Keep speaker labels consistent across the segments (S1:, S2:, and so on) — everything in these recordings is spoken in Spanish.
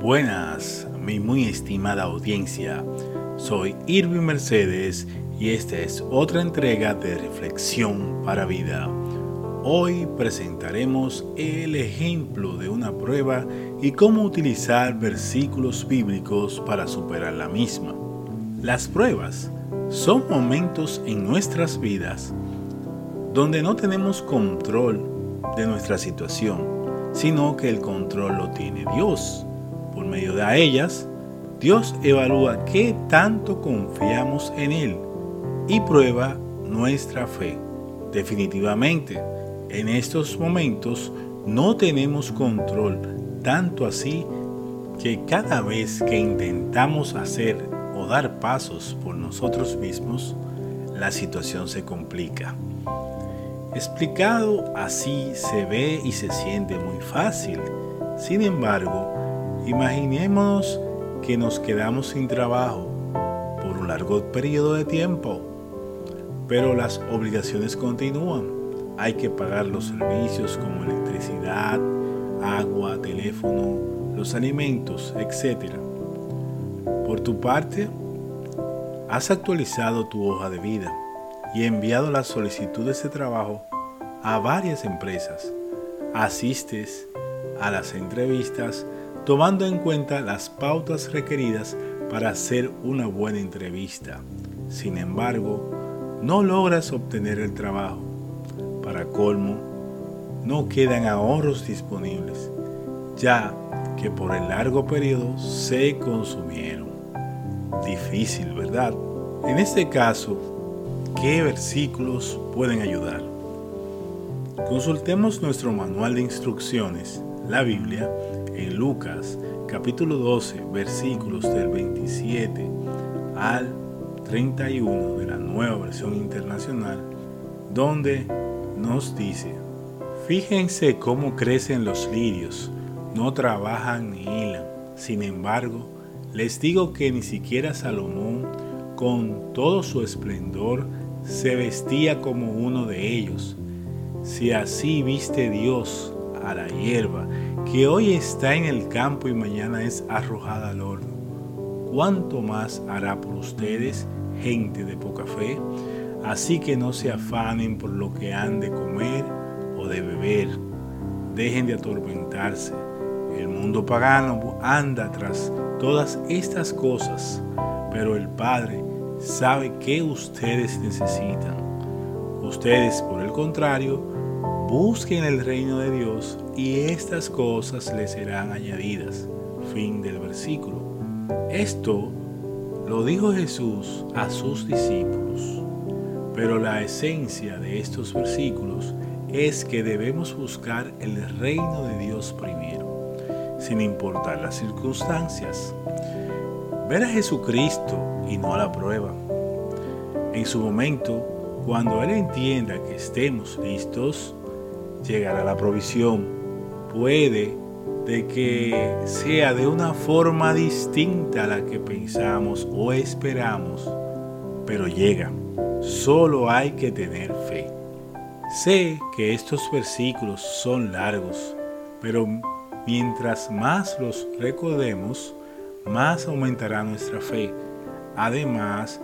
S1: Buenas, mi muy estimada audiencia. Soy Irving Mercedes y esta es otra entrega de Reflexión para Vida. Hoy presentaremos el ejemplo de una prueba y cómo utilizar versículos bíblicos para superar la misma. Las pruebas son momentos en nuestras vidas donde no tenemos control de nuestra situación, sino que el control lo tiene Dios. Por medio de ellas, Dios evalúa qué tanto confiamos en Él y prueba nuestra fe. Definitivamente, en estos momentos no tenemos control, tanto así que cada vez que intentamos hacer o dar pasos por nosotros mismos, la situación se complica. Explicado así se ve y se siente muy fácil. Sin embargo, imaginémonos que nos quedamos sin trabajo por un largo periodo de tiempo, pero las obligaciones continúan. Hay que pagar los servicios como electricidad, agua, teléfono, los alimentos, etc. Por tu parte, has actualizado tu hoja de vida y enviado las solicitudes de trabajo a varias empresas. Asistes a las entrevistas tomando en cuenta las pautas requeridas para hacer una buena entrevista. Sin embargo, no logras obtener el trabajo. Para colmo, no quedan ahorros disponibles, ya que por el largo periodo se consumieron. Difícil, ¿verdad? En este caso, ¿Qué versículos pueden ayudar? Consultemos nuestro manual de instrucciones, la Biblia, en Lucas capítulo 12, versículos del 27 al 31 de la nueva versión internacional, donde nos dice, Fíjense cómo crecen los lirios, no trabajan ni hilan. Sin embargo, les digo que ni siquiera Salomón, con todo su esplendor, se vestía como uno de ellos. Si así viste Dios a la hierba, que hoy está en el campo y mañana es arrojada al horno, ¿cuánto más hará por ustedes, gente de poca fe? Así que no se afanen por lo que han de comer o de beber. Dejen de atormentarse. El mundo pagano anda tras todas estas cosas, pero el Padre sabe que ustedes necesitan. Ustedes, por el contrario, busquen el reino de Dios y estas cosas les serán añadidas. Fin del versículo. Esto lo dijo Jesús a sus discípulos. Pero la esencia de estos versículos es que debemos buscar el reino de Dios primero, sin importar las circunstancias. Ver a Jesucristo y no a la prueba. En su momento, cuando Él entienda que estemos listos, llegará la provisión. Puede de que sea de una forma distinta a la que pensamos o esperamos, pero llega. Solo hay que tener fe. Sé que estos versículos son largos, pero mientras más los recordemos, más aumentará nuestra fe Además,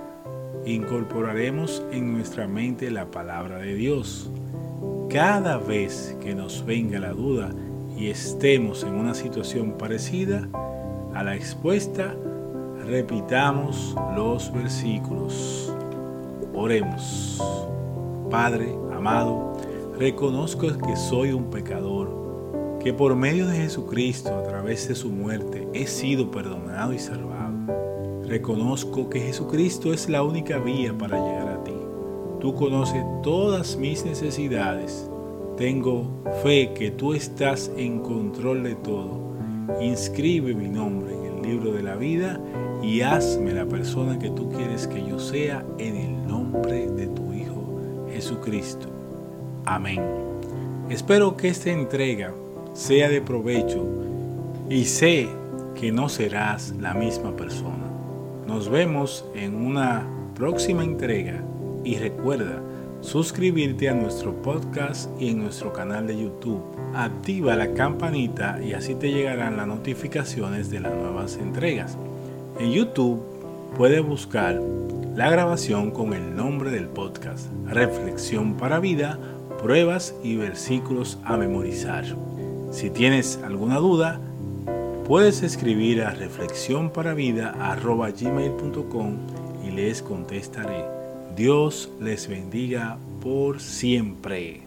S1: incorporaremos en nuestra mente la palabra de Dios. Cada vez que nos venga la duda y estemos en una situación parecida a la expuesta, repitamos los versículos. Oremos. Padre amado, reconozco que soy un pecador, que por medio de Jesucristo, a través de su muerte, he sido perdonado y salvado. Reconozco que Jesucristo es la única vía para llegar a ti. Tú conoces todas mis necesidades. Tengo fe que tú estás en control de todo. Inscribe mi nombre en el libro de la vida y hazme la persona que tú quieres que yo sea en el nombre de tu Hijo Jesucristo. Amén. Espero que esta entrega sea de provecho y sé que no serás la misma persona. Nos vemos en una próxima entrega y recuerda, suscribirte a nuestro podcast y en nuestro canal de YouTube. Activa la campanita y así te llegarán las notificaciones de las nuevas entregas. En YouTube puedes buscar la grabación con el nombre del podcast, Reflexión para Vida, pruebas y versículos a memorizar. Si tienes alguna duda, puedes escribir a reflexionparavida.gmail.com y les contestaré. Dios les bendiga por siempre.